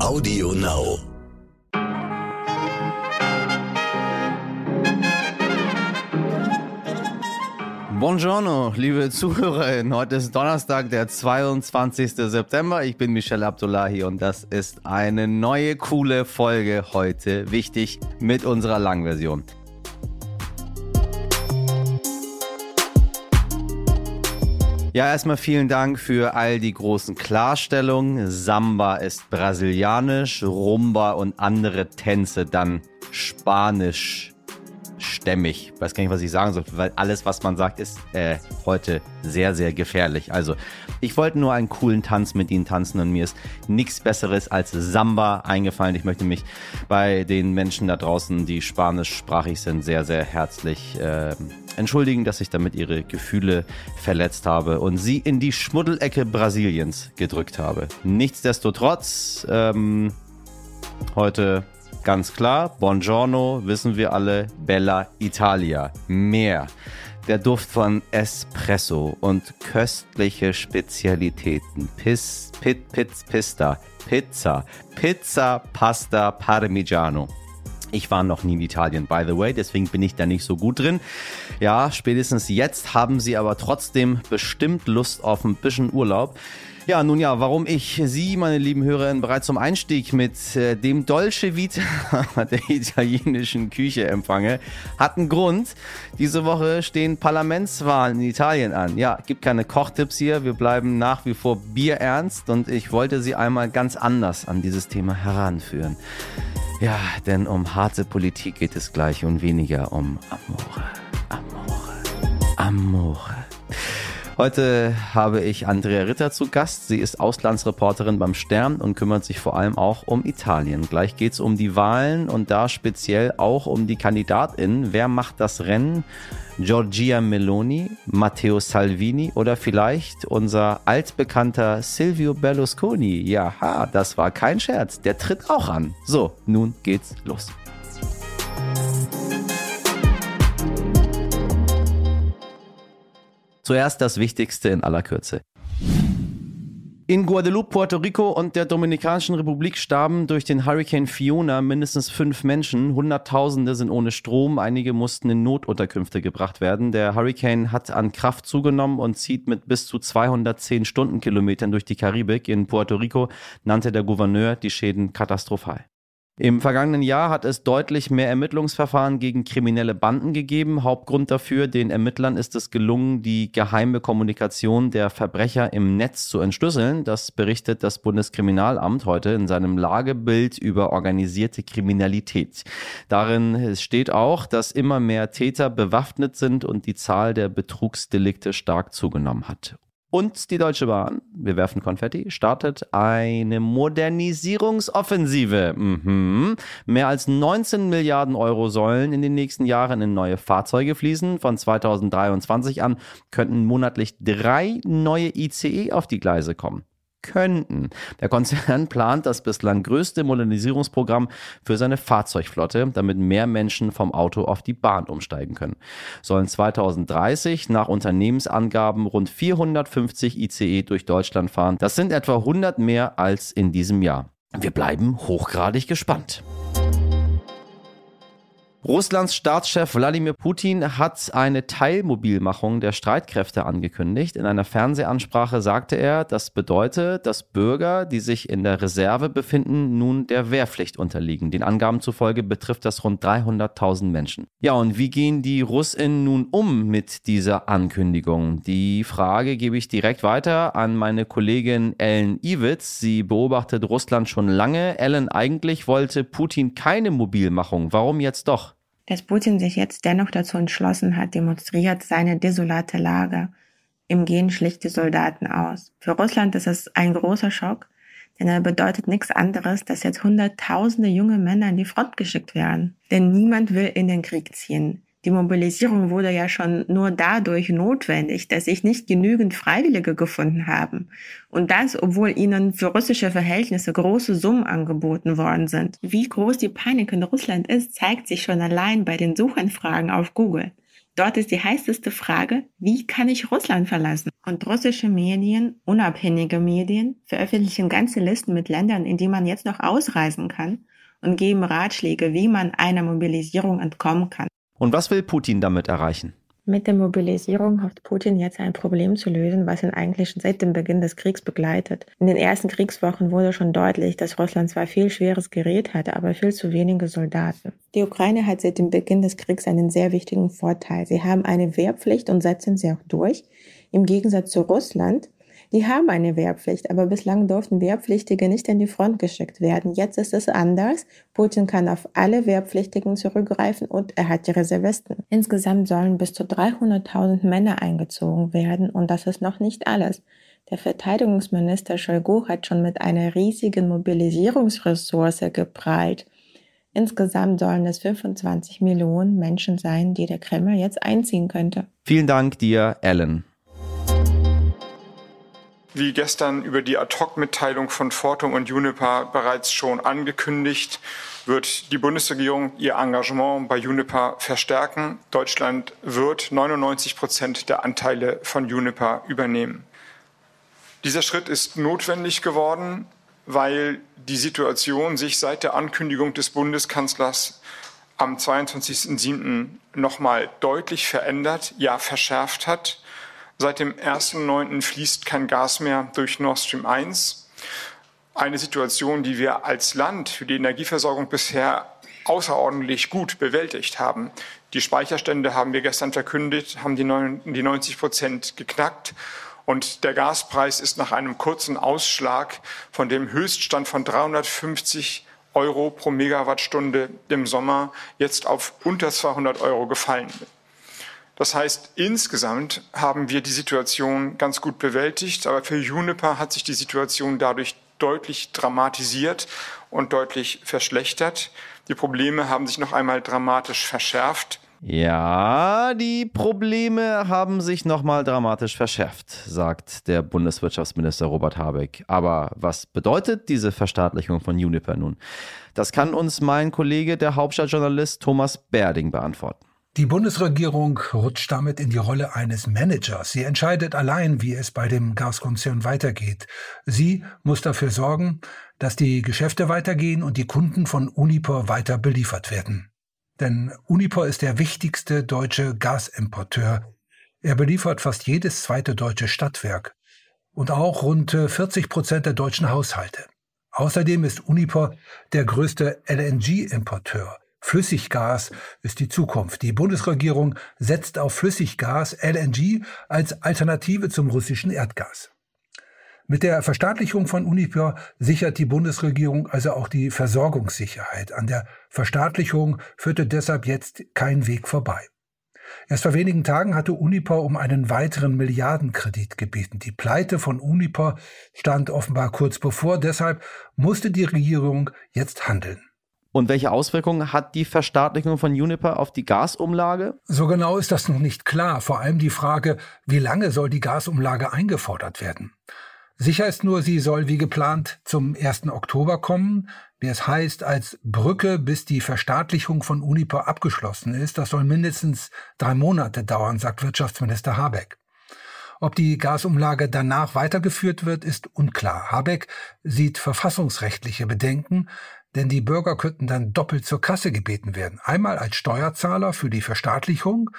Audio Now. Buongiorno, liebe Zuhörerinnen. Heute ist Donnerstag, der 22. September. Ich bin Michelle Abdullahi und das ist eine neue coole Folge heute. Wichtig mit unserer Langversion. Ja, erstmal vielen Dank für all die großen Klarstellungen. Samba ist brasilianisch, Rumba und andere Tänze dann spanisch stämmig. Weiß gar nicht, was ich sagen soll, weil alles, was man sagt, ist äh, heute sehr, sehr gefährlich. Also, ich wollte nur einen coolen Tanz mit Ihnen tanzen und mir ist nichts Besseres als Samba eingefallen. Ich möchte mich bei den Menschen da draußen, die spanischsprachig sind, sehr, sehr herzlich äh, entschuldigen, dass ich damit Ihre Gefühle verletzt habe und Sie in die Schmuddelecke Brasiliens gedrückt habe. Nichtsdestotrotz, ähm, heute Ganz klar, Buongiorno wissen wir alle, Bella Italia. Mehr. Der Duft von Espresso und köstliche Spezialitäten. Pis, pit, pizz, pista, Pizza, Pizza, Pasta, Parmigiano. Ich war noch nie in Italien, by the way, deswegen bin ich da nicht so gut drin. Ja, spätestens jetzt haben sie aber trotzdem bestimmt Lust auf ein bisschen Urlaub. Ja, nun ja, warum ich Sie, meine lieben Hörerinnen, bereits zum Einstieg mit äh, dem Dolce Vita der italienischen Küche empfange, hat einen Grund. Diese Woche stehen Parlamentswahlen in Italien an. Ja, gibt keine Kochtipps hier. Wir bleiben nach wie vor bierernst und ich wollte Sie einmal ganz anders an dieses Thema heranführen. Ja, denn um harte Politik geht es gleich und weniger um Amore. Amore. Amore. Heute habe ich Andrea Ritter zu Gast. Sie ist Auslandsreporterin beim Stern und kümmert sich vor allem auch um Italien. Gleich geht es um die Wahlen und da speziell auch um die KandidatInnen. Wer macht das Rennen? Giorgia Meloni, Matteo Salvini oder vielleicht unser altbekannter Silvio Berlusconi. Jaha, das war kein Scherz. Der tritt auch an. So, nun geht's los. Zuerst das Wichtigste in aller Kürze. In Guadeloupe, Puerto Rico und der Dominikanischen Republik starben durch den Hurricane Fiona mindestens fünf Menschen. Hunderttausende sind ohne Strom. Einige mussten in Notunterkünfte gebracht werden. Der Hurricane hat an Kraft zugenommen und zieht mit bis zu 210 Stundenkilometern durch die Karibik. In Puerto Rico nannte der Gouverneur die Schäden katastrophal. Im vergangenen Jahr hat es deutlich mehr Ermittlungsverfahren gegen kriminelle Banden gegeben. Hauptgrund dafür, den Ermittlern ist es gelungen, die geheime Kommunikation der Verbrecher im Netz zu entschlüsseln. Das berichtet das Bundeskriminalamt heute in seinem Lagebild über organisierte Kriminalität. Darin steht auch, dass immer mehr Täter bewaffnet sind und die Zahl der Betrugsdelikte stark zugenommen hat. Und die Deutsche Bahn, wir werfen Konfetti, startet eine Modernisierungsoffensive. Mhm. Mehr als 19 Milliarden Euro sollen in den nächsten Jahren in neue Fahrzeuge fließen. Von 2023 an könnten monatlich drei neue ICE auf die Gleise kommen könnten. Der Konzern plant das bislang größte Modernisierungsprogramm für seine Fahrzeugflotte, damit mehr Menschen vom Auto auf die Bahn umsteigen können. Sollen 2030 nach Unternehmensangaben rund 450 ICE durch Deutschland fahren. Das sind etwa 100 mehr als in diesem Jahr. Wir bleiben hochgradig gespannt. Russlands Staatschef Wladimir Putin hat eine Teilmobilmachung der Streitkräfte angekündigt. In einer Fernsehansprache sagte er, das bedeutet, dass Bürger, die sich in der Reserve befinden, nun der Wehrpflicht unterliegen. Den Angaben zufolge betrifft das rund 300.000 Menschen. Ja, und wie gehen die Russinnen nun um mit dieser Ankündigung? Die Frage gebe ich direkt weiter an meine Kollegin Ellen Iwitz. Sie beobachtet Russland schon lange. Ellen, eigentlich wollte Putin keine Mobilmachung. Warum jetzt doch? Dass Putin sich jetzt dennoch dazu entschlossen hat, demonstriert seine desolate Lage. Ihm gehen schlicht die Soldaten aus. Für Russland ist es ein großer Schock, denn er bedeutet nichts anderes, dass jetzt Hunderttausende junge Männer in die Front geschickt werden. Denn niemand will in den Krieg ziehen. Die Mobilisierung wurde ja schon nur dadurch notwendig, dass sich nicht genügend Freiwillige gefunden haben. Und das, obwohl ihnen für russische Verhältnisse große Summen angeboten worden sind. Wie groß die Panik in Russland ist, zeigt sich schon allein bei den Suchanfragen auf Google. Dort ist die heißeste Frage, wie kann ich Russland verlassen? Und russische Medien, unabhängige Medien, veröffentlichen ganze Listen mit Ländern, in die man jetzt noch ausreisen kann und geben Ratschläge, wie man einer Mobilisierung entkommen kann. Und was will Putin damit erreichen? Mit der Mobilisierung hofft Putin jetzt ein Problem zu lösen, was ihn eigentlich schon seit dem Beginn des Kriegs begleitet. In den ersten Kriegswochen wurde schon deutlich, dass Russland zwar viel schweres Gerät hatte, aber viel zu wenige Soldaten. Die Ukraine hat seit dem Beginn des Kriegs einen sehr wichtigen Vorteil. Sie haben eine Wehrpflicht und setzen sie auch durch. Im Gegensatz zu Russland, die haben eine Wehrpflicht, aber bislang durften Wehrpflichtige nicht an die Front geschickt werden. Jetzt ist es anders. Putin kann auf alle Wehrpflichtigen zurückgreifen und er hat die Reservisten. Insgesamt sollen bis zu 300.000 Männer eingezogen werden und das ist noch nicht alles. Der Verteidigungsminister Shoigu hat schon mit einer riesigen Mobilisierungsressource geprahlt. Insgesamt sollen es 25 Millionen Menschen sein, die der Kreml jetzt einziehen könnte. Vielen Dank dir, Ellen. Wie gestern über die Ad-Hoc-Mitteilung von Fortum und Juniper bereits schon angekündigt, wird die Bundesregierung ihr Engagement bei Juniper verstärken. Deutschland wird 99 Prozent der Anteile von Juniper übernehmen. Dieser Schritt ist notwendig geworden, weil die Situation sich seit der Ankündigung des Bundeskanzlers am 22.07. nochmal deutlich verändert, ja verschärft hat. Seit dem 1.9. fließt kein Gas mehr durch Nord Stream 1. Eine Situation, die wir als Land für die Energieversorgung bisher außerordentlich gut bewältigt haben. Die Speicherstände haben wir gestern verkündet, haben die 90 Prozent geknackt. Und der Gaspreis ist nach einem kurzen Ausschlag von dem Höchststand von 350 Euro pro Megawattstunde im Sommer jetzt auf unter 200 Euro gefallen. Das heißt, insgesamt haben wir die Situation ganz gut bewältigt, aber für Juniper hat sich die Situation dadurch deutlich dramatisiert und deutlich verschlechtert. Die Probleme haben sich noch einmal dramatisch verschärft. Ja, die Probleme haben sich nochmal dramatisch verschärft, sagt der Bundeswirtschaftsminister Robert Habeck. Aber was bedeutet diese Verstaatlichung von Juniper nun? Das kann uns mein Kollege, der Hauptstadtjournalist Thomas Berding beantworten. Die Bundesregierung rutscht damit in die Rolle eines Managers. Sie entscheidet allein, wie es bei dem Gaskonzern weitergeht. Sie muss dafür sorgen, dass die Geschäfte weitergehen und die Kunden von Uniper weiter beliefert werden. Denn Uniper ist der wichtigste deutsche Gasimporteur. Er beliefert fast jedes zweite deutsche Stadtwerk und auch rund 40 Prozent der deutschen Haushalte. Außerdem ist Uniper der größte LNG-Importeur. Flüssiggas ist die Zukunft. Die Bundesregierung setzt auf Flüssiggas LNG als Alternative zum russischen Erdgas. Mit der Verstaatlichung von Uniper sichert die Bundesregierung also auch die Versorgungssicherheit. An der Verstaatlichung führte deshalb jetzt kein Weg vorbei. Erst vor wenigen Tagen hatte Uniper um einen weiteren Milliardenkredit gebeten. Die Pleite von Uniper stand offenbar kurz bevor, deshalb musste die Regierung jetzt handeln. Und welche Auswirkungen hat die Verstaatlichung von Juniper auf die Gasumlage? So genau ist das noch nicht klar. Vor allem die Frage, wie lange soll die Gasumlage eingefordert werden? Sicher ist nur, sie soll wie geplant zum 1. Oktober kommen, wie es heißt, als Brücke, bis die Verstaatlichung von Uniper abgeschlossen ist. Das soll mindestens drei Monate dauern, sagt Wirtschaftsminister Habeck. Ob die Gasumlage danach weitergeführt wird, ist unklar. Habeck sieht verfassungsrechtliche Bedenken, denn die Bürger könnten dann doppelt zur Kasse gebeten werden. Einmal als Steuerzahler für die Verstaatlichung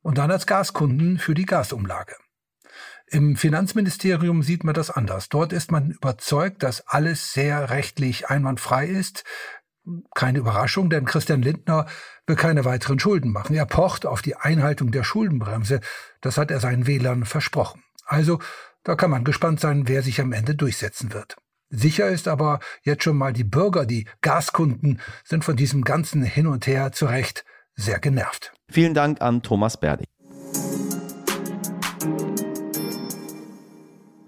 und dann als Gaskunden für die Gasumlage. Im Finanzministerium sieht man das anders. Dort ist man überzeugt, dass alles sehr rechtlich einwandfrei ist. Keine Überraschung, denn Christian Lindner will keine weiteren Schulden machen. Er pocht auf die Einhaltung der Schuldenbremse. Das hat er seinen Wählern versprochen. Also, da kann man gespannt sein, wer sich am Ende durchsetzen wird. Sicher ist aber jetzt schon mal die Bürger, die Gaskunden sind von diesem ganzen Hin und Her zu Recht sehr genervt. Vielen Dank an Thomas Berding.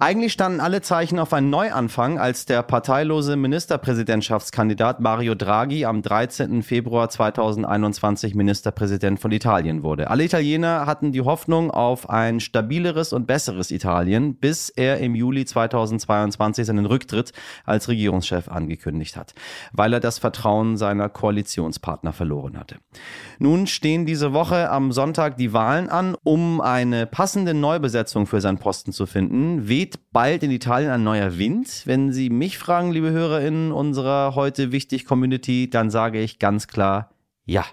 Eigentlich standen alle Zeichen auf einen Neuanfang, als der parteilose Ministerpräsidentschaftskandidat Mario Draghi am 13. Februar 2021 Ministerpräsident von Italien wurde. Alle Italiener hatten die Hoffnung auf ein stabileres und besseres Italien, bis er im Juli 2022 seinen Rücktritt als Regierungschef angekündigt hat, weil er das Vertrauen seiner Koalitionspartner verloren hatte. Nun stehen diese Woche am Sonntag die Wahlen an, um eine passende Neubesetzung für seinen Posten zu finden. Weht bald in Italien ein neuer Wind? Wenn Sie mich fragen, liebe HörerInnen unserer heute wichtig Community, dann sage ich ganz klar ja,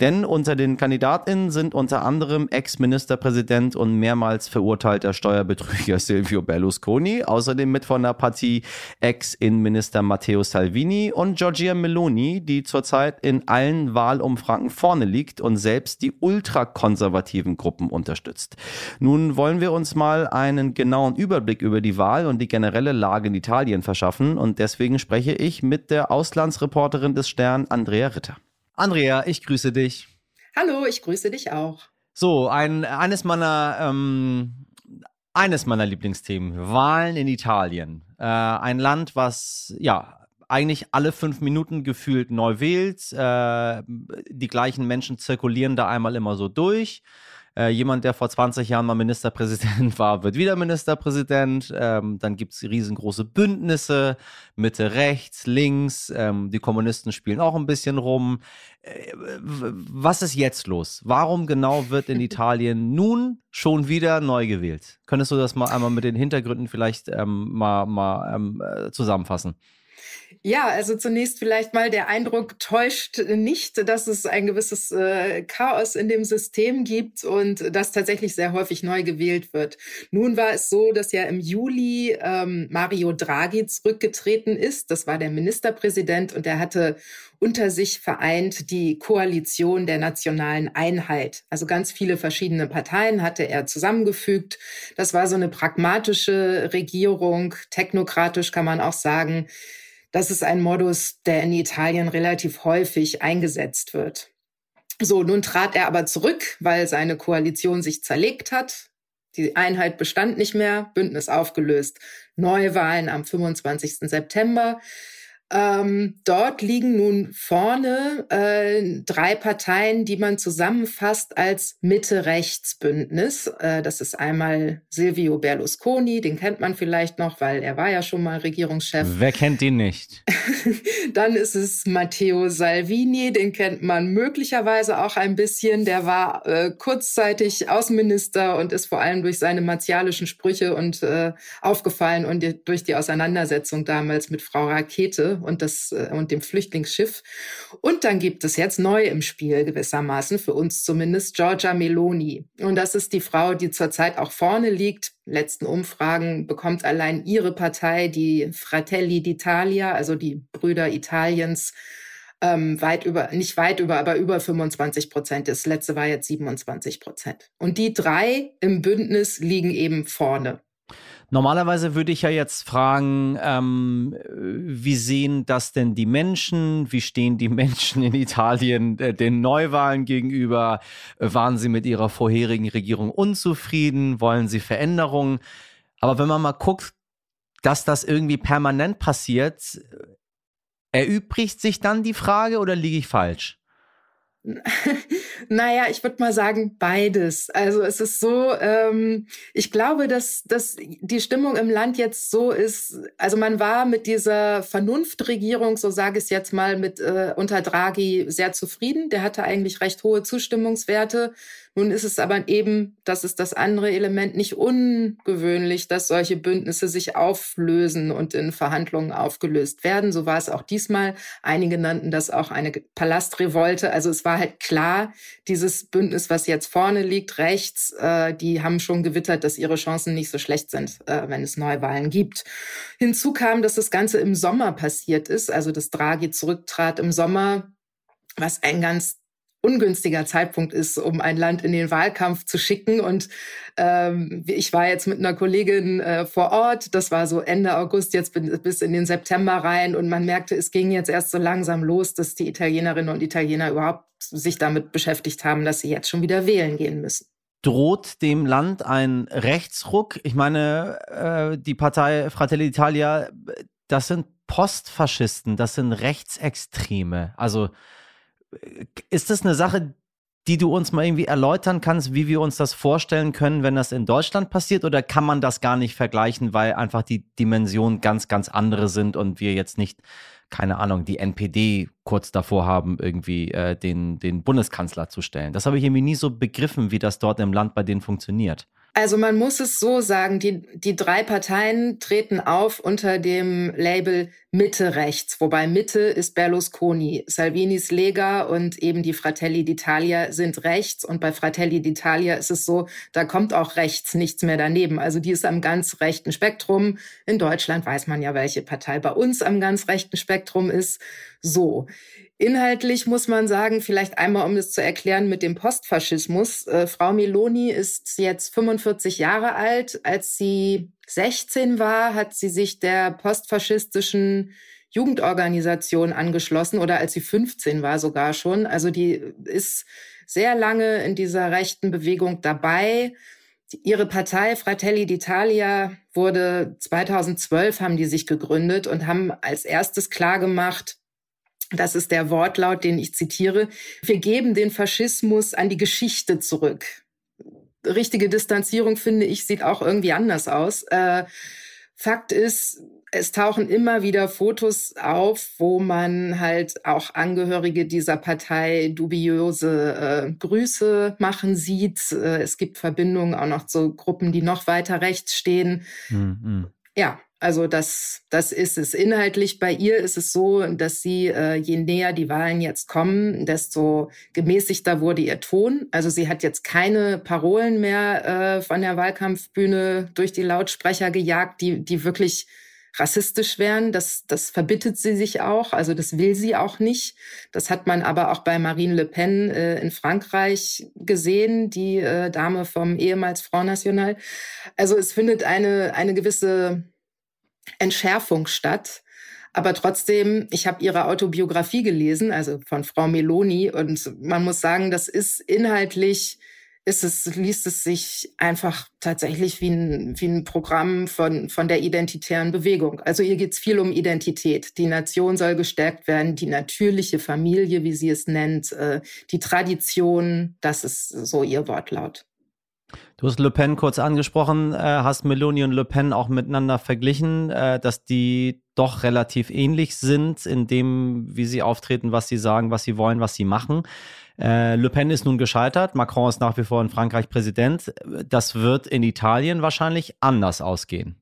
denn unter den Kandidatinnen sind unter anderem Ex-Ministerpräsident und mehrmals verurteilter Steuerbetrüger Silvio Berlusconi, außerdem mit von der Partie Ex-Innenminister Matteo Salvini und Giorgia Meloni, die zurzeit in allen Wahlumfragen vorne liegt und selbst die ultrakonservativen Gruppen unterstützt. Nun wollen wir uns mal einen genauen Überblick über die Wahl und die generelle Lage in Italien verschaffen und deswegen spreche ich mit der Auslandsreporterin des Stern, Andrea Ritter. Andrea, ich grüße dich. Hallo, ich grüße dich auch. So, ein, eines meiner ähm, eines meiner Lieblingsthemen, Wahlen in Italien. Äh, ein Land, was ja eigentlich alle fünf Minuten gefühlt neu wählt. Äh, die gleichen Menschen zirkulieren da einmal immer so durch. Äh, jemand, der vor 20 Jahren mal Ministerpräsident war, wird wieder Ministerpräsident. Ähm, dann gibt es riesengroße Bündnisse, Mitte, rechts, links. Ähm, die Kommunisten spielen auch ein bisschen rum. Äh, was ist jetzt los? Warum genau wird in Italien nun schon wieder neu gewählt? Könntest du das mal einmal mit den Hintergründen vielleicht ähm, mal, mal ähm, äh, zusammenfassen? Ja, also zunächst vielleicht mal der Eindruck täuscht nicht, dass es ein gewisses äh, Chaos in dem System gibt und das tatsächlich sehr häufig neu gewählt wird. Nun war es so, dass ja im Juli ähm, Mario Draghi zurückgetreten ist. Das war der Ministerpräsident und er hatte unter sich vereint die Koalition der nationalen Einheit. Also ganz viele verschiedene Parteien hatte er zusammengefügt. Das war so eine pragmatische Regierung, technokratisch kann man auch sagen das ist ein Modus, der in Italien relativ häufig eingesetzt wird. So, nun trat er aber zurück, weil seine Koalition sich zerlegt hat. Die Einheit bestand nicht mehr, Bündnis aufgelöst. Neuwahlen am 25. September. Ähm, dort liegen nun vorne äh, drei Parteien, die man zusammenfasst als Mitte-Rechts-Bündnis. Äh, das ist einmal Silvio Berlusconi, den kennt man vielleicht noch, weil er war ja schon mal Regierungschef. Wer kennt ihn nicht? Dann ist es Matteo Salvini, den kennt man möglicherweise auch ein bisschen. Der war äh, kurzzeitig Außenminister und ist vor allem durch seine martialischen Sprüche und äh, aufgefallen und die, durch die Auseinandersetzung damals mit Frau Rakete und, das, äh, und dem Flüchtlingsschiff. Und dann gibt es jetzt neu im Spiel gewissermaßen, für uns zumindest, Giorgia Meloni. Und das ist die Frau, die zurzeit auch vorne liegt. Letzten Umfragen bekommt allein ihre Partei, die Fratelli d'Italia, also die Brüder Italiens, ähm, weit über, nicht weit über, aber über 25 Prozent. Das letzte war jetzt 27 Prozent. Und die drei im Bündnis liegen eben vorne. Normalerweise würde ich ja jetzt fragen, ähm, wie sehen das denn die Menschen? Wie stehen die Menschen in Italien äh, den Neuwahlen gegenüber? Waren sie mit ihrer vorherigen Regierung unzufrieden? Wollen sie Veränderungen? Aber wenn man mal guckt, dass das irgendwie permanent passiert, erübrigt sich dann die Frage oder liege ich falsch? naja, ich würde mal sagen, beides. Also es ist so, ähm, ich glaube, dass, dass die Stimmung im Land jetzt so ist, also man war mit dieser Vernunftregierung, so sage ich es jetzt mal, mit äh, unter Draghi sehr zufrieden. Der hatte eigentlich recht hohe Zustimmungswerte. Nun ist es aber eben, das ist das andere Element, nicht ungewöhnlich, dass solche Bündnisse sich auflösen und in Verhandlungen aufgelöst werden. So war es auch diesmal. Einige nannten das auch eine Palastrevolte. Also es war halt klar, dieses Bündnis, was jetzt vorne liegt, rechts, äh, die haben schon gewittert, dass ihre Chancen nicht so schlecht sind, äh, wenn es Neuwahlen gibt. Hinzu kam, dass das Ganze im Sommer passiert ist, also dass Draghi zurücktrat im Sommer was ein ganz ungünstiger Zeitpunkt ist, um ein Land in den Wahlkampf zu schicken. Und ähm, ich war jetzt mit einer Kollegin äh, vor Ort, das war so Ende August, jetzt bis in den September rein. Und man merkte, es ging jetzt erst so langsam los, dass die Italienerinnen und Italiener überhaupt sich damit beschäftigt haben, dass sie jetzt schon wieder wählen gehen müssen. droht dem Land ein Rechtsruck? Ich meine, äh, die Partei Fratelli d'Italia, das sind Postfaschisten, das sind Rechtsextreme. Also ist das eine Sache, die du uns mal irgendwie erläutern kannst, wie wir uns das vorstellen können, wenn das in Deutschland passiert? Oder kann man das gar nicht vergleichen, weil einfach die Dimensionen ganz, ganz andere sind und wir jetzt nicht, keine Ahnung, die NPD kurz davor haben, irgendwie äh, den, den Bundeskanzler zu stellen? Das habe ich irgendwie nie so begriffen, wie das dort im Land bei denen funktioniert. Also man muss es so sagen, die, die drei Parteien treten auf unter dem Label Mitte rechts, wobei Mitte ist Berlusconi, Salvinis Lega und eben die Fratelli d'Italia sind rechts und bei Fratelli d'Italia ist es so, da kommt auch rechts nichts mehr daneben. Also die ist am ganz rechten Spektrum. In Deutschland weiß man ja, welche Partei bei uns am ganz rechten Spektrum ist. So. Inhaltlich muss man sagen, vielleicht einmal, um das zu erklären mit dem Postfaschismus. Äh, Frau Meloni ist jetzt 45 Jahre alt. Als sie 16 war, hat sie sich der postfaschistischen Jugendorganisation angeschlossen oder als sie 15 war sogar schon. Also die ist sehr lange in dieser rechten Bewegung dabei. Ihre Partei Fratelli d'Italia wurde 2012 haben die sich gegründet und haben als erstes klargemacht, das ist der Wortlaut, den ich zitiere. Wir geben den Faschismus an die Geschichte zurück. Richtige Distanzierung, finde ich, sieht auch irgendwie anders aus. Äh, Fakt ist, es tauchen immer wieder Fotos auf, wo man halt auch Angehörige dieser Partei dubiose äh, Grüße machen sieht. Äh, es gibt Verbindungen auch noch zu Gruppen, die noch weiter rechts stehen. Mhm. Ja, also das, das ist es. Inhaltlich bei ihr ist es so, dass sie, äh, je näher die Wahlen jetzt kommen, desto gemäßigter wurde ihr Ton. Also sie hat jetzt keine Parolen mehr äh, von der Wahlkampfbühne durch die Lautsprecher gejagt, die, die wirklich rassistisch wären. Das, das verbittet sie sich auch. Also das will sie auch nicht. Das hat man aber auch bei Marine Le Pen äh, in Frankreich gesehen, die äh, Dame vom ehemals Front National. Also es findet eine, eine gewisse Entschärfung statt. Aber trotzdem, ich habe ihre Autobiografie gelesen, also von Frau Meloni, und man muss sagen, das ist inhaltlich, ist es, liest es sich einfach tatsächlich wie ein, wie ein Programm von, von der identitären Bewegung. Also ihr geht es viel um Identität. Die Nation soll gestärkt werden, die natürliche Familie, wie sie es nennt, äh, die Tradition, das ist so ihr Wortlaut. Du hast Le Pen kurz angesprochen, äh, hast Meloni und Le Pen auch miteinander verglichen, äh, dass die doch relativ ähnlich sind in dem, wie sie auftreten, was sie sagen, was sie wollen, was sie machen. Äh, Le Pen ist nun gescheitert, Macron ist nach wie vor in Frankreich Präsident. Das wird in Italien wahrscheinlich anders ausgehen.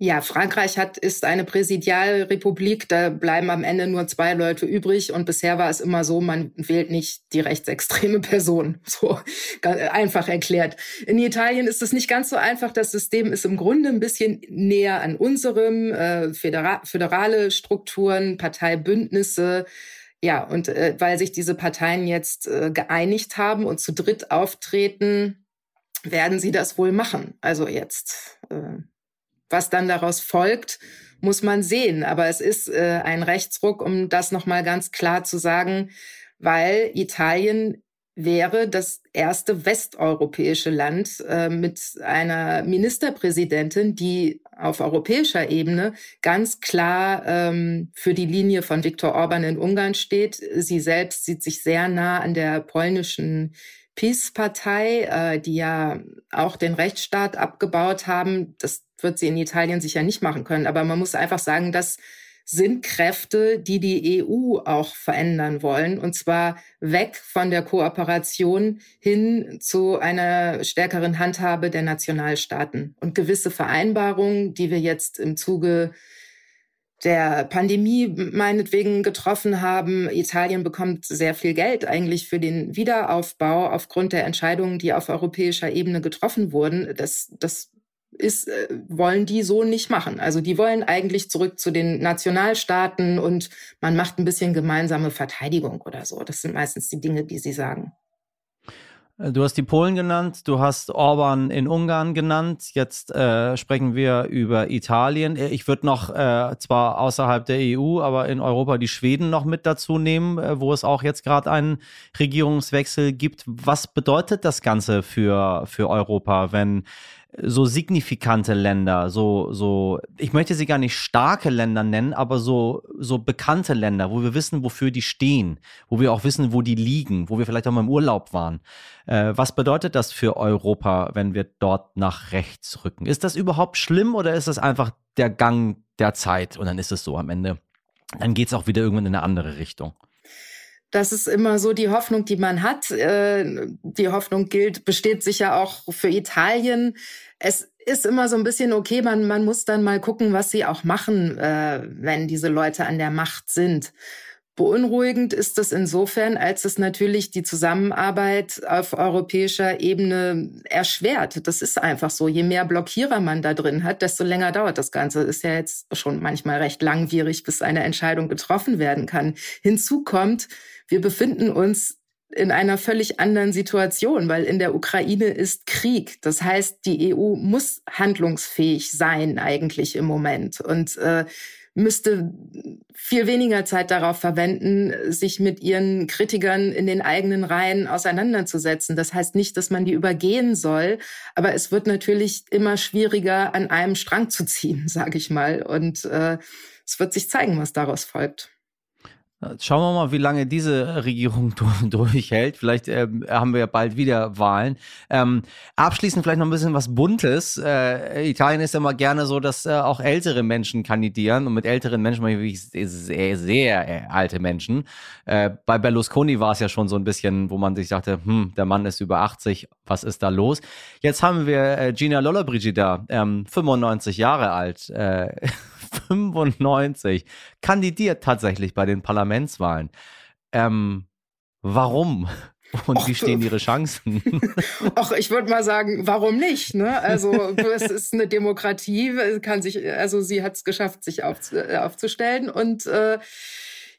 Ja, Frankreich hat, ist eine Präsidialrepublik. Da bleiben am Ende nur zwei Leute übrig. Und bisher war es immer so, man wählt nicht die rechtsextreme Person. So einfach erklärt. In Italien ist es nicht ganz so einfach. Das System ist im Grunde ein bisschen näher an unserem. Äh, födera föderale Strukturen, Parteibündnisse. Ja, und äh, weil sich diese Parteien jetzt äh, geeinigt haben und zu dritt auftreten, werden sie das wohl machen. Also jetzt. Äh, was dann daraus folgt, muss man sehen. Aber es ist äh, ein Rechtsruck, um das nochmal ganz klar zu sagen, weil Italien wäre das erste westeuropäische Land äh, mit einer Ministerpräsidentin, die auf europäischer Ebene ganz klar ähm, für die Linie von Viktor Orban in Ungarn steht. Sie selbst sieht sich sehr nah an der polnischen PiS-Partei, äh, die ja auch den Rechtsstaat abgebaut haben. Das wird sie in Italien sicher nicht machen können. Aber man muss einfach sagen, das sind Kräfte, die die EU auch verändern wollen. Und zwar weg von der Kooperation hin zu einer stärkeren Handhabe der Nationalstaaten. Und gewisse Vereinbarungen, die wir jetzt im Zuge der Pandemie meinetwegen getroffen haben. Italien bekommt sehr viel Geld eigentlich für den Wiederaufbau aufgrund der Entscheidungen, die auf europäischer Ebene getroffen wurden. Das, das ist, äh, wollen die so nicht machen. Also die wollen eigentlich zurück zu den Nationalstaaten und man macht ein bisschen gemeinsame Verteidigung oder so. Das sind meistens die Dinge, die sie sagen. Du hast die Polen genannt, du hast Orban in Ungarn genannt. Jetzt äh, sprechen wir über Italien. Ich würde noch äh, zwar außerhalb der EU, aber in Europa die Schweden noch mit dazu nehmen, äh, wo es auch jetzt gerade einen Regierungswechsel gibt. Was bedeutet das Ganze für, für Europa, wenn so signifikante Länder, so, so, ich möchte sie gar nicht starke Länder nennen, aber so, so bekannte Länder, wo wir wissen, wofür die stehen, wo wir auch wissen, wo die liegen, wo wir vielleicht auch mal im Urlaub waren. Äh, was bedeutet das für Europa, wenn wir dort nach rechts rücken? Ist das überhaupt schlimm oder ist das einfach der Gang der Zeit und dann ist es so am Ende? Dann geht es auch wieder irgendwann in eine andere Richtung. Das ist immer so die Hoffnung, die man hat. Äh, die Hoffnung gilt, besteht sicher auch für Italien. Es ist immer so ein bisschen okay, man, man muss dann mal gucken, was sie auch machen, äh, wenn diese Leute an der Macht sind. Beunruhigend ist es insofern, als es natürlich die Zusammenarbeit auf europäischer Ebene erschwert. Das ist einfach so. Je mehr Blockierer man da drin hat, desto länger dauert das Ganze. Ist ja jetzt schon manchmal recht langwierig, bis eine Entscheidung getroffen werden kann. Hinzu kommt, wir befinden uns in einer völlig anderen Situation, weil in der Ukraine ist Krieg. Das heißt, die EU muss handlungsfähig sein eigentlich im Moment und äh, müsste viel weniger Zeit darauf verwenden, sich mit ihren Kritikern in den eigenen Reihen auseinanderzusetzen. Das heißt nicht, dass man die übergehen soll, aber es wird natürlich immer schwieriger, an einem Strang zu ziehen, sage ich mal. Und äh, es wird sich zeigen, was daraus folgt. Schauen wir mal, wie lange diese Regierung durchhält. Vielleicht ähm, haben wir ja bald wieder Wahlen. Ähm, abschließend vielleicht noch ein bisschen was Buntes. Äh, Italien ist ja immer gerne so, dass äh, auch ältere Menschen kandidieren. Und mit älteren Menschen meine ich wirklich sehr, sehr äh, alte Menschen. Äh, bei Berlusconi war es ja schon so ein bisschen, wo man sich dachte, hm, der Mann ist über 80, was ist da los? Jetzt haben wir äh, Gina Lollobrigida, ähm, 95 Jahre alt. Äh, 95 kandidiert tatsächlich bei den Parlamentswahlen. Ähm, warum? Und Och, wie stehen ihre Chancen? Ach, ich würde mal sagen, warum nicht? Ne? Also es ist eine Demokratie, kann sich, also sie hat es geschafft, sich auf, äh, aufzustellen und äh,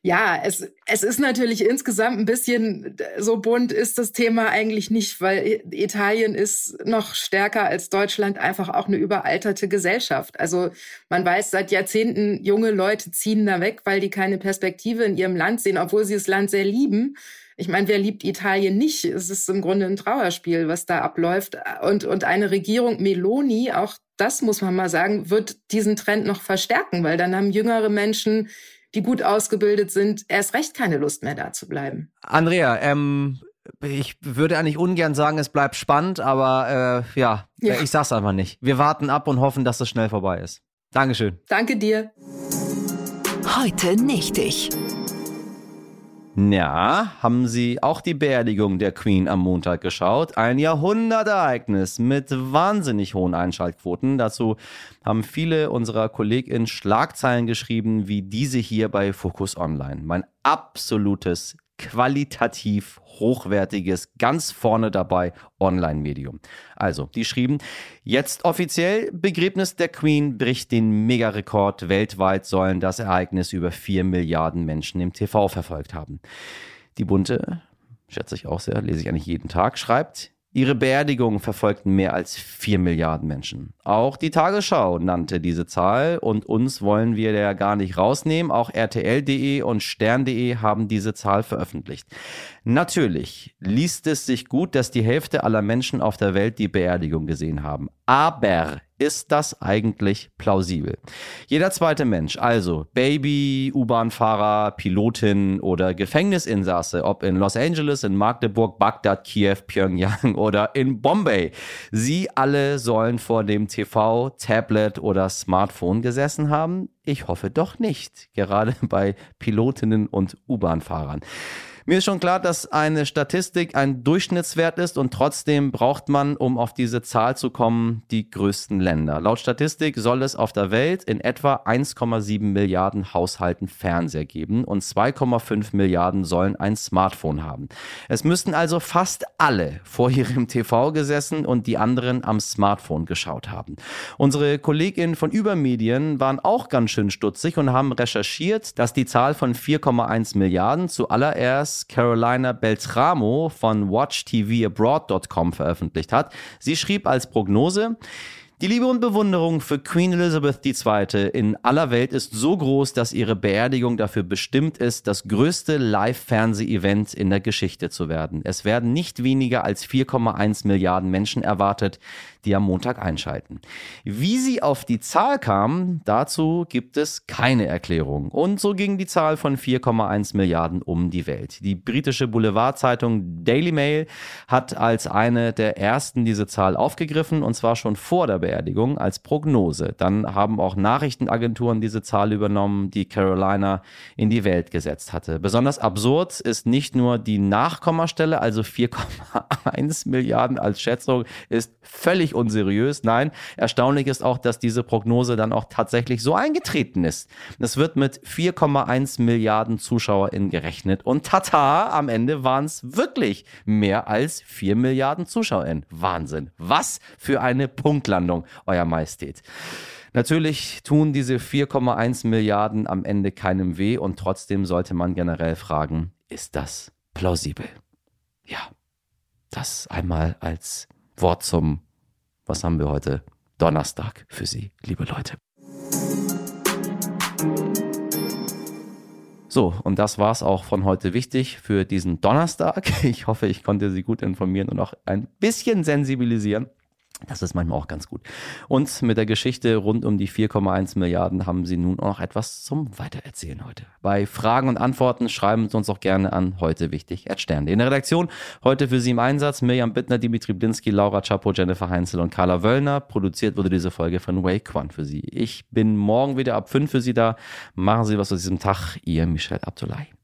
ja, es, es ist natürlich insgesamt ein bisschen so bunt ist das Thema eigentlich nicht, weil Italien ist noch stärker als Deutschland einfach auch eine überalterte Gesellschaft. Also man weiß seit Jahrzehnten, junge Leute ziehen da weg, weil die keine Perspektive in ihrem Land sehen, obwohl sie das Land sehr lieben. Ich meine, wer liebt Italien nicht? Es ist im Grunde ein Trauerspiel, was da abläuft. Und, und eine Regierung Meloni, auch das muss man mal sagen, wird diesen Trend noch verstärken, weil dann haben jüngere Menschen die gut ausgebildet sind, erst recht keine Lust mehr da zu bleiben. Andrea, ähm, ich würde eigentlich ungern sagen, es bleibt spannend, aber äh, ja, ja, ich sag's einfach nicht. Wir warten ab und hoffen, dass es schnell vorbei ist. Dankeschön. Danke dir. Heute nicht ich. Ja, haben Sie auch die Beerdigung der Queen am Montag geschaut? Ein Jahrhundertereignis mit wahnsinnig hohen Einschaltquoten. Dazu haben viele unserer KollegInnen Schlagzeilen geschrieben, wie diese hier bei Focus Online. Mein absolutes qualitativ hochwertiges, ganz vorne dabei Online-Medium. Also, die schrieben, jetzt offiziell Begräbnis der Queen bricht den Megarekord. Weltweit sollen das Ereignis über vier Milliarden Menschen im TV verfolgt haben. Die Bunte, schätze ich auch sehr, lese ich eigentlich jeden Tag, schreibt, Ihre Beerdigung verfolgten mehr als vier Milliarden Menschen. Auch die Tagesschau nannte diese Zahl und uns wollen wir ja gar nicht rausnehmen. Auch RTL.de und Stern.de haben diese Zahl veröffentlicht. Natürlich liest es sich gut, dass die Hälfte aller Menschen auf der Welt die Beerdigung gesehen haben. Aber ist das eigentlich plausibel? Jeder zweite Mensch, also Baby, U-Bahn-Fahrer, Pilotin oder Gefängnisinsasse, ob in Los Angeles, in Magdeburg, Bagdad, Kiew, Pyongyang oder in Bombay, sie alle sollen vor dem TV, Tablet oder Smartphone gesessen haben. Ich hoffe doch nicht, gerade bei Pilotinnen und U-Bahn-Fahrern. Mir ist schon klar, dass eine Statistik ein Durchschnittswert ist und trotzdem braucht man, um auf diese Zahl zu kommen, die größten Länder. Laut Statistik soll es auf der Welt in etwa 1,7 Milliarden Haushalten Fernseher geben und 2,5 Milliarden sollen ein Smartphone haben. Es müssten also fast alle vor ihrem TV gesessen und die anderen am Smartphone geschaut haben. Unsere Kolleginnen von Übermedien waren auch ganz schön stutzig und haben recherchiert, dass die Zahl von 4,1 Milliarden zuallererst Carolina Beltramo von WatchTVAbroad.com veröffentlicht hat. Sie schrieb als Prognose, die Liebe und Bewunderung für Queen Elizabeth II. in aller Welt ist so groß, dass ihre Beerdigung dafür bestimmt ist, das größte Live-Fernseh-Event in der Geschichte zu werden. Es werden nicht weniger als 4,1 Milliarden Menschen erwartet, die am Montag einschalten. Wie sie auf die Zahl kamen, dazu gibt es keine Erklärung. Und so ging die Zahl von 4,1 Milliarden um die Welt. Die britische Boulevardzeitung Daily Mail hat als eine der ersten diese Zahl aufgegriffen und zwar schon vor der Beerdigung als Prognose. Dann haben auch Nachrichtenagenturen diese Zahl übernommen, die Carolina in die Welt gesetzt hatte. Besonders absurd ist nicht nur die Nachkommastelle, also 4,1 Milliarden als Schätzung, ist völlig völlig unseriös. Nein, erstaunlich ist auch, dass diese Prognose dann auch tatsächlich so eingetreten ist. Es wird mit 4,1 Milliarden ZuschauerInnen gerechnet und tata, am Ende waren es wirklich mehr als 4 Milliarden ZuschauerInnen. Wahnsinn. Was für eine Punktlandung, Euer Majestät. Natürlich tun diese 4,1 Milliarden am Ende keinem weh und trotzdem sollte man generell fragen, ist das plausibel? Ja, das einmal als Wort zum was haben wir heute? Donnerstag für Sie, liebe Leute. So, und das war es auch von heute wichtig für diesen Donnerstag. Ich hoffe, ich konnte Sie gut informieren und auch ein bisschen sensibilisieren. Das ist manchmal auch ganz gut. Und mit der Geschichte rund um die 4,1 Milliarden haben Sie nun auch etwas zum Weitererzählen heute. Bei Fragen und Antworten schreiben Sie uns auch gerne an heute wichtig Stern. In der Redaktion heute für Sie im Einsatz Mirjam Bittner, Dimitri Blinski, Laura Chapo, Jennifer Heinzel und Carla Wöllner. Produziert wurde diese Folge von Wake One für Sie. Ich bin morgen wieder ab 5 für Sie da. Machen Sie was aus diesem Tag. Ihr Michel Abdullahi.